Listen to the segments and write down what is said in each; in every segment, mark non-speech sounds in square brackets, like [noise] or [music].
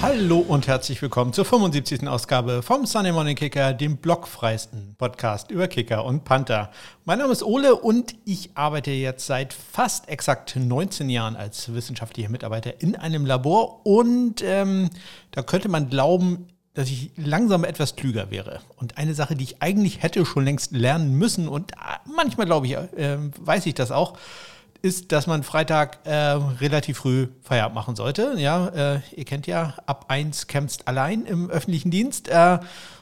Hallo und herzlich willkommen zur 75. Ausgabe vom Sunday Morning Kicker, dem blockfreisten Podcast über Kicker und Panther. Mein Name ist Ole und ich arbeite jetzt seit fast exakt 19 Jahren als wissenschaftlicher Mitarbeiter in einem Labor und ähm, da könnte man glauben, dass ich langsam etwas klüger wäre. Und eine Sache, die ich eigentlich hätte schon längst lernen müssen und äh, manchmal glaube ich, äh, weiß ich das auch, ist, dass man Freitag äh, relativ früh Feierabend machen sollte. Ja, äh, ihr kennt ja, ab 1 kämpft allein im öffentlichen Dienst. Äh,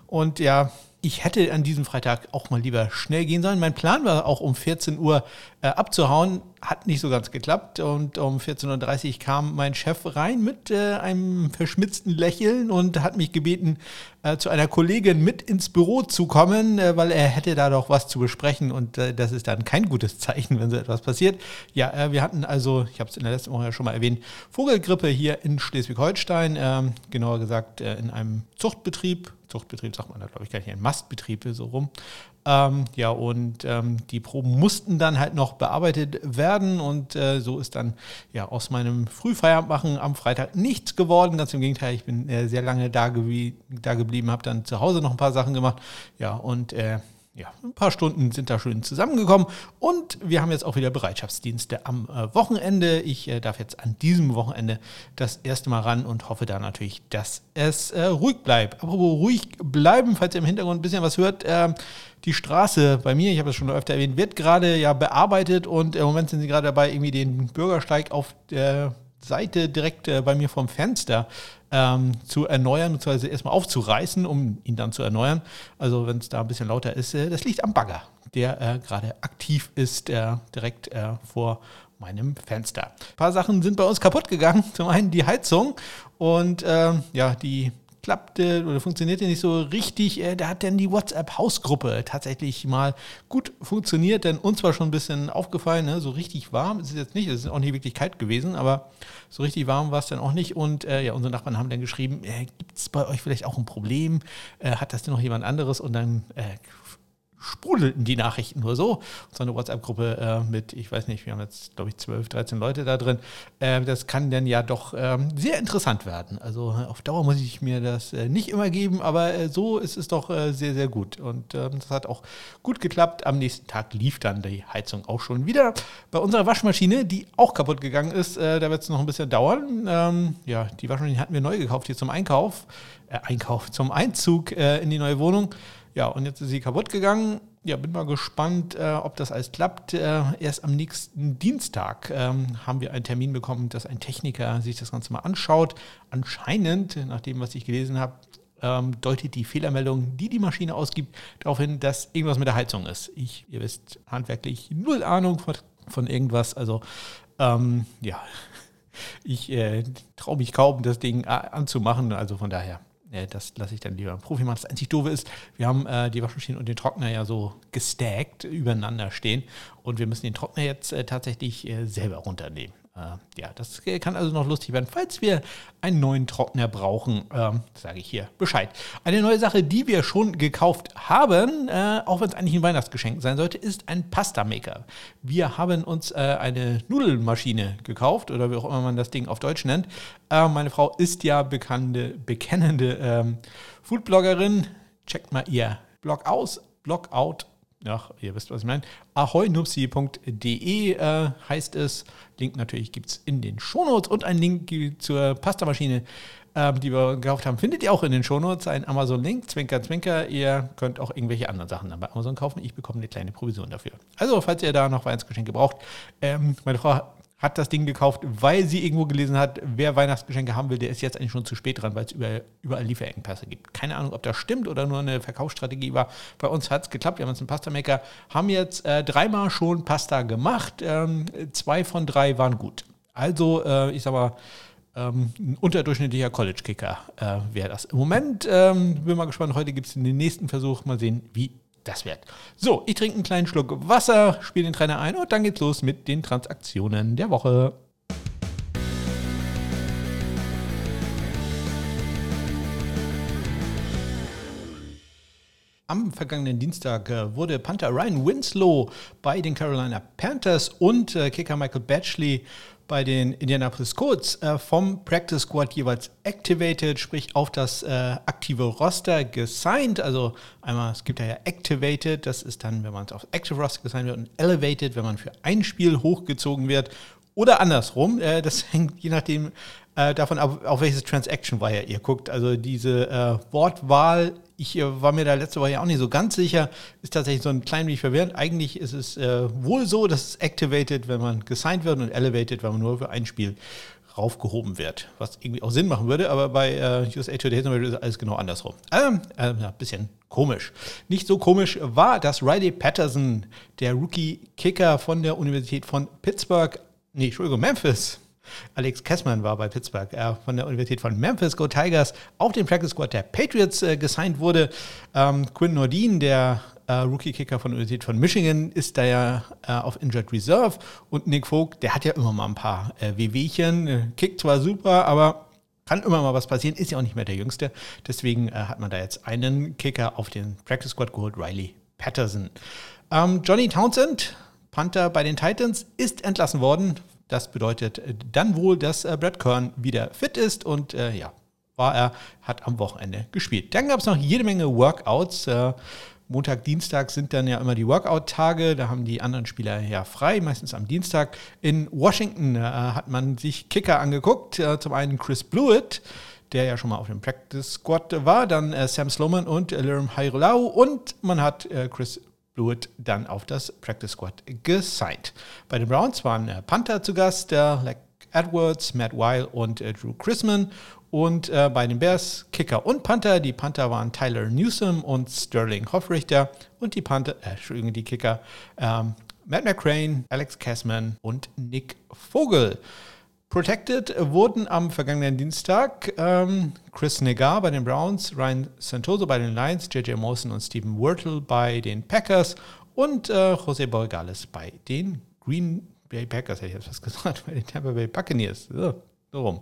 und ja, ich hätte an diesem Freitag auch mal lieber schnell gehen sollen. Mein Plan war auch um 14 Uhr äh, abzuhauen, hat nicht so ganz geklappt. Und um 14.30 Uhr kam mein Chef rein mit äh, einem verschmitzten Lächeln und hat mich gebeten, äh, zu einer Kollegin mit ins Büro zu kommen, äh, weil er hätte da doch was zu besprechen. Und äh, das ist dann kein gutes Zeichen, wenn so etwas passiert. Ja, äh, wir hatten also, ich habe es in der letzten Woche ja schon mal erwähnt, Vogelgrippe hier in Schleswig-Holstein, ähm, genauer gesagt in einem Zuchtbetrieb Zuchtbetrieb sagt man da, glaube ich, gar nicht, ein Mastbetrieb so rum. Ähm, ja, und ähm, die Proben mussten dann halt noch bearbeitet werden und äh, so ist dann ja aus meinem Frühfeierabendmachen am Freitag nichts geworden. Ganz im Gegenteil, ich bin äh, sehr lange da, ge da geblieben, habe dann zu Hause noch ein paar Sachen gemacht. Ja, und äh, ja, ein paar Stunden sind da schön zusammengekommen und wir haben jetzt auch wieder Bereitschaftsdienste am äh, Wochenende. Ich äh, darf jetzt an diesem Wochenende das erste Mal ran und hoffe da natürlich, dass es äh, ruhig bleibt. Apropos ruhig bleiben, falls ihr im Hintergrund ein bisschen was hört, ähm, die Straße bei mir, ich habe es schon öfter erwähnt, wird gerade ja bearbeitet und im Moment sind sie gerade dabei, irgendwie den Bürgersteig auf der Seite direkt äh, bei mir vom Fenster ähm, zu erneuern, beziehungsweise erstmal aufzureißen, um ihn dann zu erneuern. Also wenn es da ein bisschen lauter ist, äh, das liegt am Bagger, der äh, gerade aktiv ist, äh, direkt äh, vor meinem Fenster. Ein paar Sachen sind bei uns kaputt gegangen. Zum einen die Heizung und ähm, ja, die klappte oder funktionierte nicht so richtig. Äh, da hat dann die WhatsApp-Hausgruppe tatsächlich mal gut funktioniert, denn uns war schon ein bisschen aufgefallen, ne? so richtig warm ist es jetzt nicht, es ist auch nicht wirklich kalt gewesen, aber so richtig warm war es dann auch nicht. Und äh, ja, unsere Nachbarn haben dann geschrieben, äh, gibt es bei euch vielleicht auch ein Problem? Äh, hat das denn noch jemand anderes? Und dann äh, sprudelten die Nachrichten nur so. So eine WhatsApp-Gruppe äh, mit, ich weiß nicht, wir haben jetzt, glaube ich, 12, 13 Leute da drin. Äh, das kann dann ja doch ähm, sehr interessant werden. Also auf Dauer muss ich mir das äh, nicht immer geben, aber äh, so ist es doch äh, sehr, sehr gut. Und ähm, das hat auch gut geklappt. Am nächsten Tag lief dann die Heizung auch schon wieder. Bei unserer Waschmaschine, die auch kaputt gegangen ist, äh, da wird es noch ein bisschen dauern. Ähm, ja, die Waschmaschine hatten wir neu gekauft hier zum Einkauf. Einkauf, zum Einzug in die neue Wohnung. Ja, und jetzt ist sie kaputt gegangen. Ja, bin mal gespannt, äh, ob das alles klappt. Äh, erst am nächsten Dienstag ähm, haben wir einen Termin bekommen, dass ein Techniker sich das Ganze mal anschaut. Anscheinend, nach dem, was ich gelesen habe, ähm, deutet die Fehlermeldung, die die Maschine ausgibt, darauf hin, dass irgendwas mit der Heizung ist. Ich, ihr wisst, handwerklich null Ahnung von, von irgendwas. Also, ähm, ja, [laughs] ich äh, traue mich kaum, das Ding äh, anzumachen. Also von daher äh, das lasse ich dann lieber im Profi machen. Das einzig Doofe ist, wir haben äh, die Waschmaschine und den Trockner ja so gestackt übereinander stehen und wir müssen den Trockner jetzt äh, tatsächlich äh, selber runternehmen. Äh, ja, das kann also noch lustig werden. Falls wir einen neuen Trockner brauchen, ähm, sage ich hier Bescheid. Eine neue Sache, die wir schon gekauft haben, äh, auch wenn es eigentlich ein Weihnachtsgeschenk sein sollte, ist ein Pasta-Maker. Wir haben uns äh, eine Nudelmaschine gekauft oder wie auch immer man das Ding auf Deutsch nennt. Äh, meine Frau ist ja bekannte, bekennende ähm, Foodbloggerin. Checkt mal ihr Blog aus, Blog ja, ihr wisst, was ich meine. ahoynupsi.de äh, heißt es. Link natürlich gibt es in den Shownotes und ein Link zur Pastamaschine, äh, die wir gekauft haben, findet ihr auch in den Shownotes. Ein Amazon-Link, Zwinker, Zwinker. Ihr könnt auch irgendwelche anderen Sachen dann bei Amazon kaufen. Ich bekomme eine kleine Provision dafür. Also, falls ihr da noch Weihnachtsgeschenke braucht, ähm, meine Frau hat das Ding gekauft, weil sie irgendwo gelesen hat, wer Weihnachtsgeschenke haben will, der ist jetzt eigentlich schon zu spät dran, weil es überall, überall Lieferengpässe gibt. Keine Ahnung, ob das stimmt oder nur eine Verkaufsstrategie war. Bei uns hat es geklappt. Wir haben uns einen Pasta-Maker, haben jetzt äh, dreimal schon Pasta gemacht. Ähm, zwei von drei waren gut. Also, äh, ich sag mal, ähm, ein unterdurchschnittlicher College-Kicker äh, wäre das. Im Moment ähm, bin mal gespannt. Heute gibt es den nächsten Versuch. Mal sehen, wie das wird. So, ich trinke einen kleinen Schluck Wasser, spiele den Trainer ein und dann geht's los mit den Transaktionen der Woche. Am vergangenen Dienstag äh, wurde Panther Ryan Winslow bei den Carolina Panthers und äh, Kicker Michael Batchley bei den Indianapolis Colts äh, vom Practice Squad jeweils activated, sprich auf das äh, aktive Roster gesigned. Also einmal, es gibt ja activated, das ist dann, wenn man auf Active Roster gesigned wird und elevated, wenn man für ein Spiel hochgezogen wird. Oder andersrum, äh, das [laughs] hängt je nachdem äh, davon ab, auf welches Transaction Wire ihr guckt. Also diese äh, Wortwahl ich äh, war mir da letzte Woche ja auch nicht so ganz sicher. Ist tatsächlich so ein klein wenig verwirrend. Eigentlich ist es äh, wohl so, dass es activated, wenn man gesigned wird und elevated, wenn man nur für ein Spiel raufgehoben wird. Was irgendwie auch Sinn machen würde, aber bei äh, USA Today ist alles genau andersrum. Ähm, äh, ein bisschen komisch. Nicht so komisch war, dass Riley Patterson, der Rookie-Kicker von der Universität von Pittsburgh, nee, Entschuldigung, Memphis, Alex Kessmann war bei Pittsburgh er von der Universität von Memphis Go Tigers auf den Practice Squad der Patriots äh, gesigned wurde. Ähm, Quinn Nordin, der äh, Rookie-Kicker von der Universität von Michigan, ist da ja äh, auf Injured Reserve. Und Nick Vogt, der hat ja immer mal ein paar äh, Wehwehchen. Äh, kickt zwar super, aber kann immer mal was passieren, ist ja auch nicht mehr der Jüngste. Deswegen äh, hat man da jetzt einen Kicker auf den Practice Squad geholt, Riley Patterson. Ähm, Johnny Townsend, Panther bei den Titans, ist entlassen worden das bedeutet äh, dann wohl, dass äh, Brad Kern wieder fit ist und äh, ja, war er, hat am Wochenende gespielt. Dann gab es noch jede Menge Workouts. Äh, Montag, Dienstag sind dann ja immer die Workout-Tage. Da haben die anderen Spieler ja frei, meistens am Dienstag. In Washington äh, hat man sich Kicker angeguckt. Äh, zum einen Chris Blewett, der ja schon mal auf dem Practice Squad war, dann äh, Sam Sloman und äh, Liram Hairolau und man hat Chris Blewett dann auf das Practice Squad gesigned. Bei den Browns waren äh, Panther zu Gast, der Leck Edwards, Matt Weil und äh, Drew Chrisman. Und äh, bei den Bears Kicker und Panther. Die Panther waren Tyler Newsom und Sterling Hoffrichter. Und die Panther, äh, Entschuldigung, die Kicker ähm, Matt McCrane, Alex Kessman und Nick Vogel. Protected wurden am vergangenen Dienstag ähm, Chris Negar bei den Browns, Ryan Santoso bei den Lions, JJ Mawson und Stephen Wurtle bei den Packers und äh, José Borgales bei den Green Bay Packers, hätte ich jetzt was gesagt, [laughs] bei den Tampa Bay Buccaneers. So, so rum.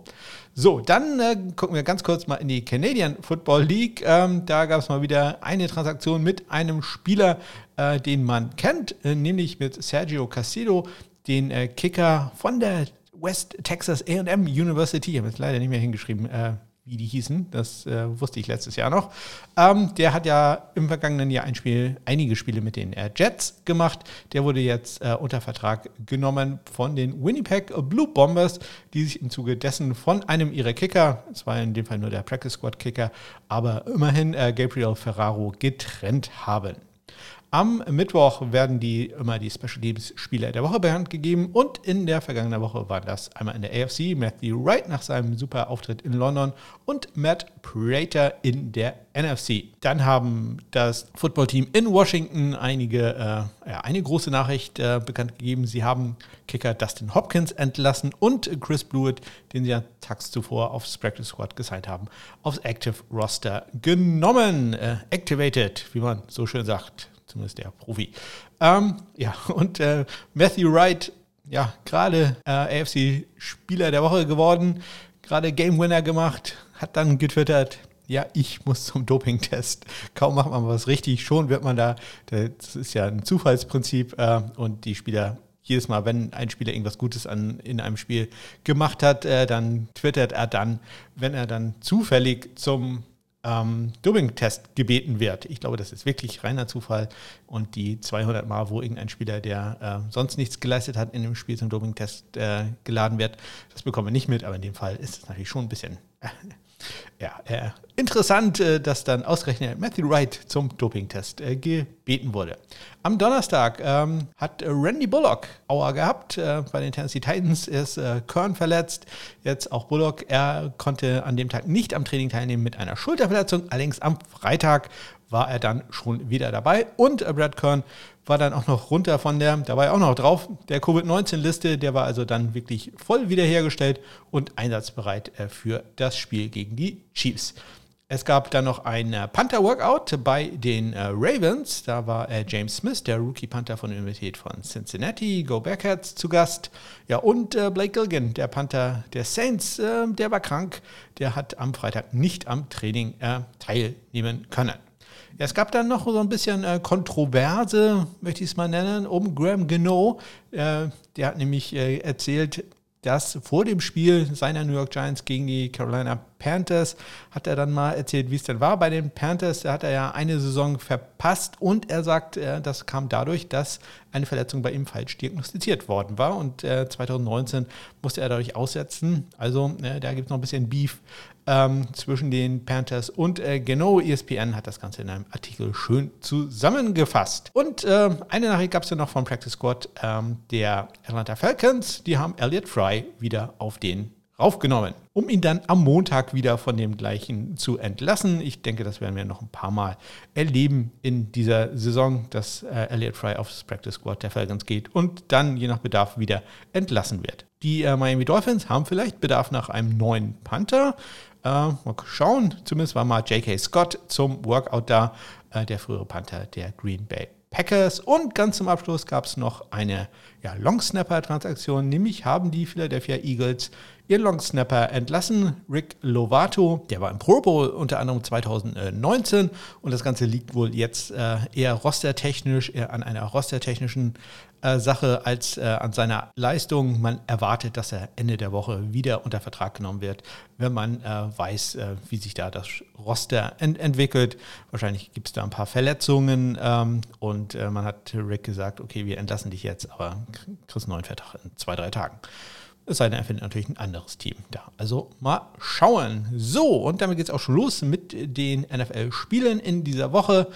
So, dann äh, gucken wir ganz kurz mal in die Canadian Football League. Ähm, da gab es mal wieder eine Transaktion mit einem Spieler, äh, den man kennt, äh, nämlich mit Sergio Casido, den äh, Kicker von der West Texas AM University, ich habe jetzt leider nicht mehr hingeschrieben, äh, wie die hießen, das äh, wusste ich letztes Jahr noch. Ähm, der hat ja im vergangenen Jahr ein Spiel, einige Spiele mit den äh, Jets gemacht. Der wurde jetzt äh, unter Vertrag genommen von den Winnipeg Blue Bombers, die sich im Zuge dessen von einem ihrer Kicker, es war in dem Fall nur der Practice Squad Kicker, aber immerhin äh, Gabriel Ferraro getrennt haben. Am Mittwoch werden die immer die Special Teams Spieler der Woche bekannt gegeben und in der vergangenen Woche war das einmal in der AFC Matthew Wright nach seinem super Auftritt in London und Matt Prater in der NFC. Dann haben das Footballteam in Washington einige, äh, ja, eine große Nachricht äh, bekannt gegeben. Sie haben Kicker Dustin Hopkins entlassen und Chris Blewett, den sie ja tags zuvor aufs Practice Squad gesigned haben, aufs Active Roster genommen. Äh, activated, wie man so schön sagt zumindest der Profi. Ähm, ja, und äh, Matthew Wright, ja, gerade äh, AFC-Spieler der Woche geworden, gerade Game Winner gemacht, hat dann getwittert, ja, ich muss zum Dopingtest. Kaum macht man was richtig, schon wird man da, das ist ja ein Zufallsprinzip äh, und die Spieler jedes Mal, wenn ein Spieler irgendwas Gutes an, in einem Spiel gemacht hat, äh, dann twittert er dann, wenn er dann zufällig zum ähm, Doping-Test gebeten wird. Ich glaube, das ist wirklich reiner Zufall. Und die 200 Mal, wo irgendein Spieler, der äh, sonst nichts geleistet hat, in dem Spiel zum Doping-Test äh, geladen wird, das bekommen wir nicht mit. Aber in dem Fall ist es natürlich schon ein bisschen [laughs] ja, äh, interessant, äh, dass dann ausgerechnet Matthew Wright zum Dopingtest äh, gebeten wurde. Am Donnerstag ähm, hat Randy Bullock Aua gehabt. Äh, bei den Tennessee Titans ist äh, Kern verletzt. Jetzt auch Bullock. Er konnte an dem Tag nicht am Training teilnehmen mit einer Schulterverletzung. Allerdings am Freitag war er dann schon wieder dabei. Und äh, Brad Kern war dann auch noch runter von der, da war er auch noch drauf, der Covid-19-Liste, der war also dann wirklich voll wiederhergestellt und einsatzbereit äh, für das Spiel gegen die Chiefs. Es gab dann noch ein äh, Panther-Workout bei den Ravens. Da war James Smith, der Rookie-Panther von der Universität von Cincinnati, Go Bearcats, zu Gast. Ja, und Blake Gilgan, der Panther der Saints, der war krank. Der hat am Freitag nicht am Training teilnehmen können. Es gab dann noch so ein bisschen äh, Kontroverse, möchte ich es mal nennen, um Graham Gino. Äh, der hat nämlich äh, erzählt, dass vor dem Spiel seiner New York Giants gegen die Carolina Panthers hat er dann mal erzählt, wie es denn war bei den Panthers. Da hat er ja eine Saison verpasst und er sagt, äh, das kam dadurch, dass eine Verletzung bei ihm falsch diagnostiziert worden war und 2019 äh, musste er dadurch aussetzen. Also äh, da gibt es noch ein bisschen Beef ähm, zwischen den Panthers und äh, genau ESPN hat das Ganze in einem Artikel schön zusammengefasst. Und äh, eine Nachricht gab es ja noch vom Practice Squad ähm, der Atlanta Falcons. Die haben Elliot Fry wieder auf den raufgenommen, um ihn dann am Montag wieder von dem gleichen zu entlassen. Ich denke, das werden wir noch ein paar Mal erleben in dieser Saison, dass äh, Elliot Fry aufs Practice Squad der Falcons geht und dann je nach Bedarf wieder entlassen wird. Die äh, Miami Dolphins haben vielleicht Bedarf nach einem neuen Panther. Äh, mal schauen, zumindest war mal J.K. Scott zum Workout da, äh, der frühere Panther der Green Bay Packers. Und ganz zum Abschluss gab es noch eine ja, Long-Snapper-Transaktion, nämlich haben die Philadelphia Eagles ihren Longsnapper entlassen, Rick Lovato. Der war im Pro Bowl unter anderem 2019 und das Ganze liegt wohl jetzt äh, eher rostertechnisch, eher an einer rostertechnischen äh, Sache als äh, an seiner Leistung. Man erwartet, dass er Ende der Woche wieder unter Vertrag genommen wird, wenn man äh, weiß, äh, wie sich da das Roster ent entwickelt. Wahrscheinlich gibt es da ein paar Verletzungen ähm, und äh, man hat Rick gesagt, okay, wir entlassen dich jetzt, aber kriegst einen neuen Vertrag in zwei, drei Tagen. Es sei denn, er findet natürlich ein anderes Team da. Also mal schauen. So, und damit geht es auch schon los mit den NFL-Spielen in dieser Woche.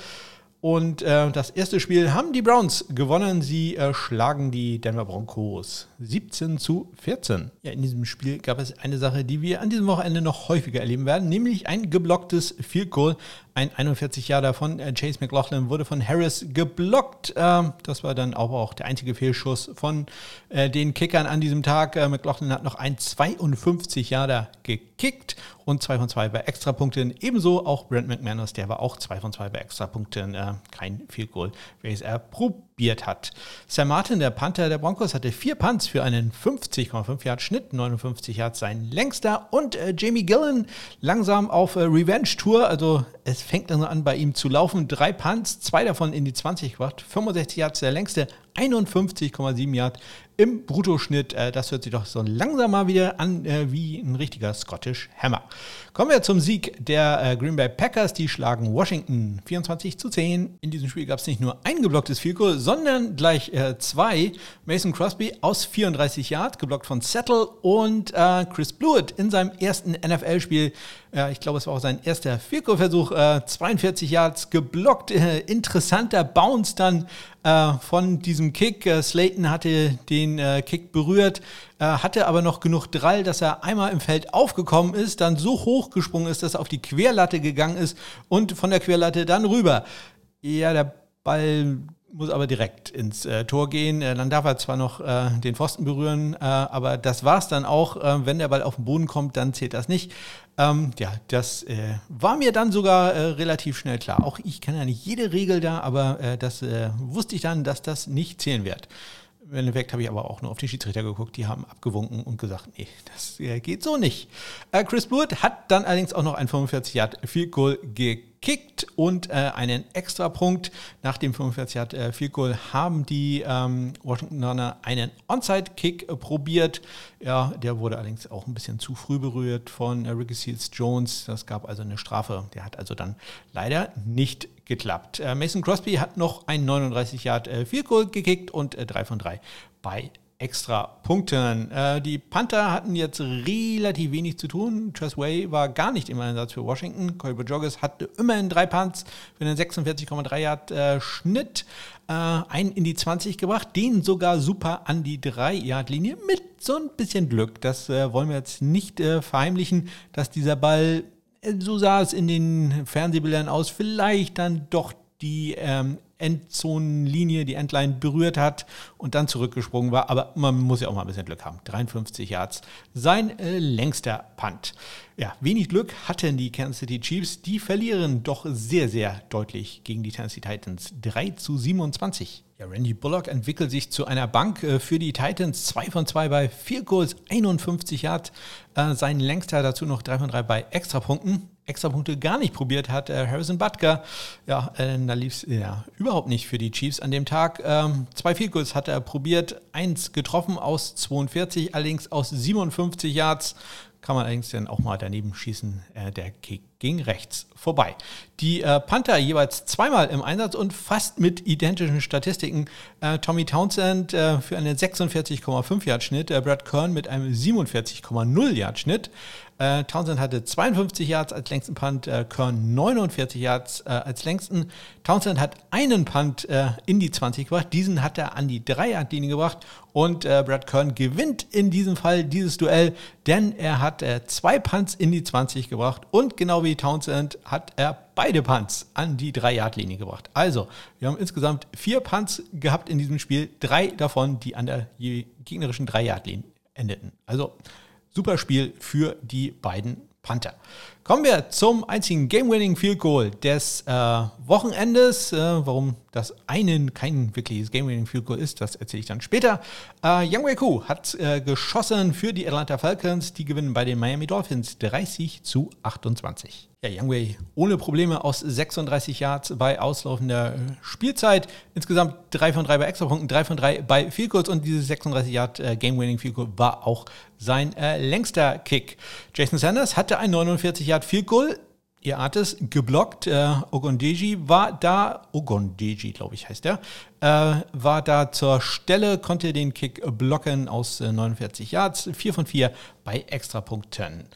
Und äh, das erste Spiel haben die Browns gewonnen. Sie äh, schlagen die Denver Broncos 17 zu 14. Ja, in diesem Spiel gab es eine Sache, die wir an diesem Wochenende noch häufiger erleben werden, nämlich ein geblocktes Field Goal. Ein 41 Jahre davon, äh, Chase McLaughlin, wurde von Harris geblockt. Ähm, das war dann auch, auch der einzige Fehlschuss von äh, den Kickern an diesem Tag. Äh, McLaughlin hat noch ein 52 Jahre gekickt und 2 von 2 bei Extrapunkten. Ebenso auch Brent McManus, der war auch 2 von 2 bei Extrapunkten. kein Field Goal, welches er probiert hat. Sam Martin, der Panther der Broncos, hatte vier Punts für einen 50,5 Yard Schnitt, 59 Yards sein längster und Jamie Gillen langsam auf Revenge Tour, also es fängt dann an, bei ihm zu laufen. Drei Punts, zwei davon in die 20 gebracht, 65 Yards der längste, 51,7 Yard im Bruttoschnitt. Äh, das hört sich doch so langsam mal wieder an äh, wie ein richtiger Scottish Hammer. Kommen wir zum Sieg der äh, Green Bay Packers. Die schlagen Washington 24 zu 10. In diesem Spiel gab es nicht nur ein geblocktes Goal, sondern gleich zwei. Mason Crosby aus 34 Yards, geblockt von Settle und Chris Blewett in seinem ersten NFL-Spiel. ich glaube, es war auch sein erster Goal-Versuch. 42 Yards geblockt. interessanter Bounce dann von diesem Kick. Slayton hatte den den äh, Kick berührt, äh, hatte aber noch genug Drall, dass er einmal im Feld aufgekommen ist, dann so hoch gesprungen ist, dass er auf die Querlatte gegangen ist und von der Querlatte dann rüber. Ja, der Ball muss aber direkt ins äh, Tor gehen. Äh, dann darf er zwar noch äh, den Pfosten berühren, äh, aber das war es dann auch. Äh, wenn der Ball auf den Boden kommt, dann zählt das nicht. Ähm, ja, das äh, war mir dann sogar relativ schnell klar. Auch ich kenne ja nicht jede Regel da, aber das wusste ich dann, dass das nicht zählen wird. Im Endeffekt habe ich aber auch nur auf die Schiedsrichter geguckt, die haben abgewunken und gesagt, nee, das geht so nicht. Chris Blewett hat dann allerdings auch noch ein 45 Yard Field Goal gekickt und äh, einen Extrapunkt. Nach dem 45 Yard äh, Field Goal haben die ähm, Washingtoner einen Onside Kick äh, probiert. Ja, der wurde allerdings auch ein bisschen zu früh berührt von äh, Ricky Seals Jones. Das gab also eine Strafe. Der hat also dann leider nicht geklappt. Äh, Mason Crosby hat noch ein 39 Yard äh, Field Goal gekickt und äh, 3 von 3 bei extra Punkten. Äh, die Panther hatten jetzt relativ wenig zu tun. Tress Way war gar nicht im Einsatz für Washington. Colby Joggers hatte immerhin drei Punts für einen 46,3 Yard äh, Schnitt. Äh, einen in die 20 gebracht, den sogar super an die 3 Yard Linie mit so ein bisschen Glück. Das äh, wollen wir jetzt nicht äh, verheimlichen, dass dieser Ball so sah es in den Fernsehbildern aus, vielleicht dann doch die ähm, Endzonenlinie, die Endline berührt hat und dann zurückgesprungen war. Aber man muss ja auch mal ein bisschen Glück haben. 53 Yards, sein äh, längster Punt. Ja, wenig Glück hatten die Kansas City Chiefs. Die verlieren doch sehr, sehr deutlich gegen die Tennessee Titans. 3 zu 27. Ja, Randy Bullock entwickelt sich zu einer Bank äh, für die Titans. 2 von 2 bei 4 Goals, 51 Yards. Äh, sein längster dazu noch 3 von 3 bei Extrapunkten. Extrapunkte gar nicht probiert hat, äh, Harrison Butker. Ja, äh, da lief es ja, überhaupt nicht für die Chiefs an dem Tag. Ähm, zwei Field hat er probiert, eins getroffen aus 42, allerdings aus 57 Yards kann man allerdings dann auch mal daneben schießen. Äh, der Kick ging rechts vorbei. Die äh, Panther jeweils zweimal im Einsatz und fast mit identischen Statistiken. Äh, Tommy Townsend äh, für einen 46,5 Yard Schnitt, Brad Kern mit einem 47,0 Yard Schnitt. Townsend hatte 52 Yards als längsten Punt, äh, Kern 49 Yards äh, als längsten. Townsend hat einen Punt in die 20 gebracht, diesen hat er an die 3-Yard-Linie gebracht und äh, Brad Kern gewinnt in diesem Fall dieses Duell, denn er hat äh, zwei Punts in die 20 gebracht und genau wie Townsend hat er beide Punts an die 3-Yard-Linie gebracht. Also, wir haben insgesamt vier Punts gehabt in diesem Spiel, drei davon, die an der gegnerischen 3-Yard-Linie endeten. Also, super Spiel für die beiden Panther. Kommen wir zum einzigen Game-Winning Field Goal des äh, Wochenendes. Äh, warum das einen kein wirkliches Game-Winning Field Goal ist, das erzähle ich dann später. Äh, Young Wei Koo hat äh, geschossen für die Atlanta Falcons. Die gewinnen bei den Miami Dolphins 30 zu 28. Ja, Young Wei ohne Probleme aus 36 Yards bei auslaufender äh, Spielzeit. Insgesamt 3 von 3 bei Extrapunkten, 3 von 3 bei Field Goals und dieses 36 Yard äh, Game-Winning Field Goal war auch sein längster Kick. Jason Sanders hatte ein 49 Yard Field Goal. Ihr ahnt geblockt. Äh, Ogondeji war da, Ogondeji, glaube ich, heißt er, äh, war da zur Stelle, konnte den Kick blocken aus äh, 49 Yards, 4 von 4 bei Extrapunkten.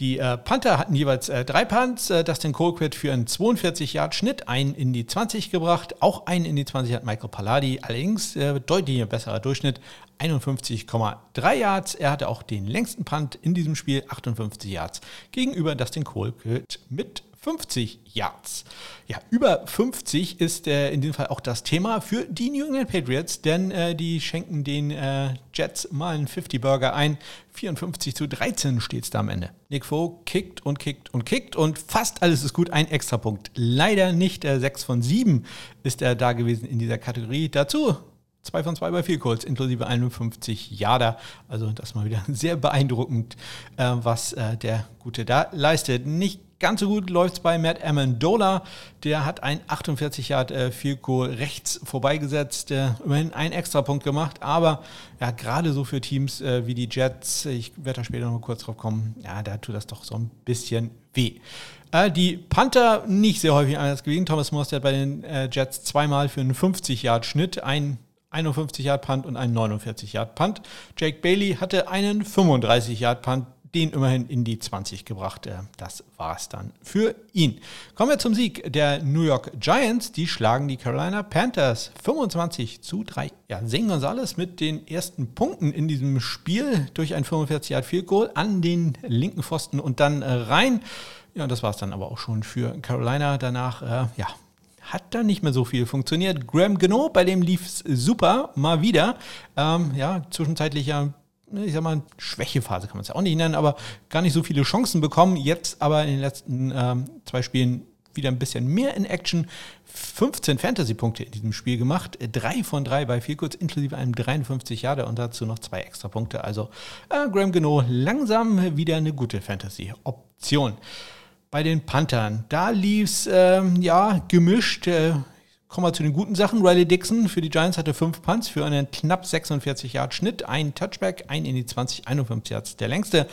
Die äh, Panther hatten jeweils äh, drei Punts. Äh, Dustin Colquitt für einen 42-Yard-Schnitt, einen in die 20 gebracht. Auch einen in die 20 hat Michael Palladi, allerdings äh, deutlich besserer Durchschnitt, 51,3 Yards. Er hatte auch den längsten Punt in diesem Spiel, 58 Yards, gegenüber Dustin Colquitt mit 50 Yards. Ja, über 50 ist äh, in diesem Fall auch das Thema für die New England Patriots, denn äh, die schenken den äh, Jets mal einen 50-Burger ein. 54 zu 13 steht es da am Ende. Nick Foe kickt und kickt und kickt und fast alles ist gut. Ein Extrapunkt. Leider nicht. der 6 von 7 ist er da gewesen in dieser Kategorie. Dazu 2 von 2 bei Field Goals, inklusive 51 Yarder. Also das mal wieder [laughs] sehr beeindruckend, äh, was äh, der Gute da leistet. Nicht ganz so gut läuft es bei Matt Amendola. Der hat ein 48 Yard äh, Field Goal rechts vorbeigesetzt, äh, immerhin einen Extrapunkt gemacht, aber ja, gerade so für Teams äh, wie die Jets, ich werde da später noch mal kurz drauf kommen, ja, da tut das doch so ein bisschen weh. Äh, die Panther nicht sehr häufig anders gewesen. Thomas Morse hat bei den Jets zweimal für einen 50 Yard Schnitt ein 51 Yard Punt und einen 49 Yard Punt. Jake Bailey hatte einen 35 Yard Punt, den immerhin in die 20 gebracht. Äh, das war es dann für ihn. Kommen wir zum Sieg der New York Giants. Die schlagen die Carolina Panthers 25 zu 3. Ja, Zane Gonzalez mit den ersten Punkten in diesem Spiel durch ein 45 Yard Field Goal an den linken Pfosten und dann äh, rein. Ja, das war es dann aber auch schon für Carolina. Danach, äh, ja, hat da nicht mehr so viel funktioniert. Graham Geno, bei dem lief es super, mal wieder. Ähm, ja, zwischenzeitlich ja ich sag mal, Schwächephase kann man es ja auch nicht nennen, aber gar nicht so viele Chancen bekommen. Jetzt aber in den letzten ähm, zwei Spielen wieder ein bisschen mehr in Action. 15 Fantasy-Punkte in diesem Spiel gemacht. Drei von drei bei viel kurz, inklusive einem 53 Jahre und dazu noch zwei extra Punkte. Also äh, Graham Geno langsam wieder eine gute Fantasy-Option. Bei den Panthern, da lief es ähm, ja gemischt. Äh, Kommen wir zu den guten Sachen. Riley Dixon für die Giants hatte fünf Punts für einen knapp 46 Yard Schnitt, ein Touchback, ein in die 20, 51 Yards, der längste.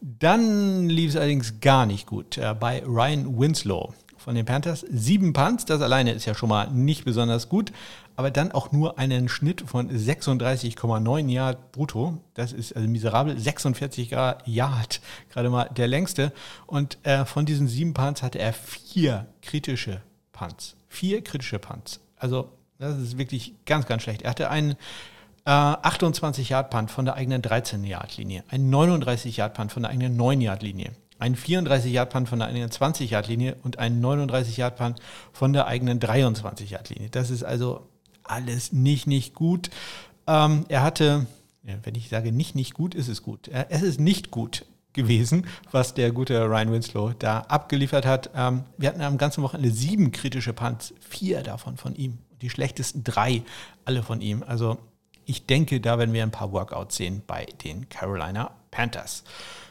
Dann lief es allerdings gar nicht gut äh, bei Ryan Winslow von den Panthers. Sieben Punts, das alleine ist ja schon mal nicht besonders gut, aber dann auch nur einen Schnitt von 36,9 Yard brutto. Das ist also miserabel. 46 Yard, gerade mal der längste. Und äh, von diesen sieben Punts hatte er vier kritische Punts. Vier kritische Punts. Also, das ist wirklich ganz, ganz schlecht. Er hatte einen äh, 28-Yard-Punt von der eigenen 13-Yard-Linie, einen 39-Yard-Punt von der eigenen 9-Yard-Linie, einen 34-Yard-Punt von der eigenen 20-Yard-Linie und einen 39-Yard-Punt von der eigenen 23-Yard-Linie. Das ist also alles nicht, nicht gut. Ähm, er hatte, wenn ich sage nicht, nicht gut, ist es gut. Es ist nicht gut gewesen, was der gute Ryan Winslow da abgeliefert hat. Ähm, wir hatten am ganzen Wochenende sieben kritische Punts, vier davon von ihm. Die schlechtesten drei, alle von ihm. Also ich denke, da werden wir ein paar Workouts sehen bei den Carolina Panthers.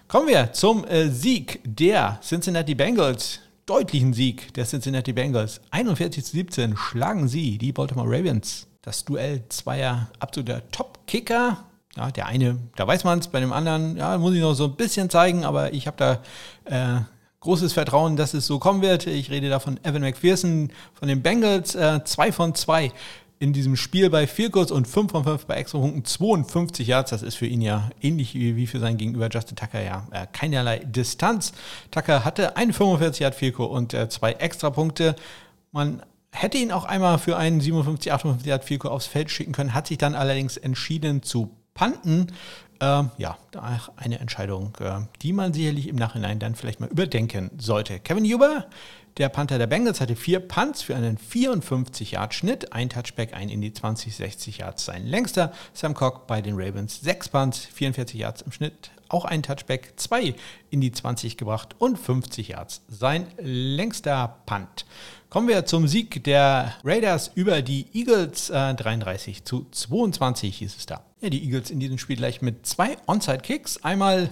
Kommen wir zum äh, Sieg der Cincinnati Bengals. Deutlichen Sieg der Cincinnati Bengals. 41 zu 17 schlagen sie die Baltimore Ravens. Das Duell zweier absoluter Top-Kicker. Ja, der eine, da weiß man es, bei dem anderen, ja, muss ich noch so ein bisschen zeigen, aber ich habe da äh, großes Vertrauen, dass es so kommen wird. Ich rede da von Evan McPherson von den Bengals, äh, zwei von zwei in diesem Spiel bei 4 Goals und 5 von 5 bei Extrapunkten 52 Yards. Das ist für ihn ja ähnlich wie für seinen Gegenüber Justin Tucker ja äh, keinerlei Distanz. Tucker hatte einen 45 Yard Field und äh, zwei Extrapunkte. Man hätte ihn auch einmal für einen 57, 58 Yard Field aufs Feld schicken können, hat sich dann allerdings entschieden zu panten. Ähm, ja, eine Entscheidung, äh, die man sicherlich im Nachhinein dann vielleicht mal überdenken sollte. Kevin Huber der Panther der Bengals hatte vier Punts für einen 54-Yard-Schnitt, ein Touchback, ein in die 20, 60 Yards sein längster. Sam Cock bei den Ravens sechs Punts, 44 Yards im Schnitt, auch ein Touchback, zwei in die 20 gebracht und 50 Yards sein längster Punt. Kommen wir zum Sieg der Raiders über die Eagles. Äh, 33 zu 22 hieß es da. Ja, die Eagles in diesem Spiel gleich mit zwei Onside-Kicks. Einmal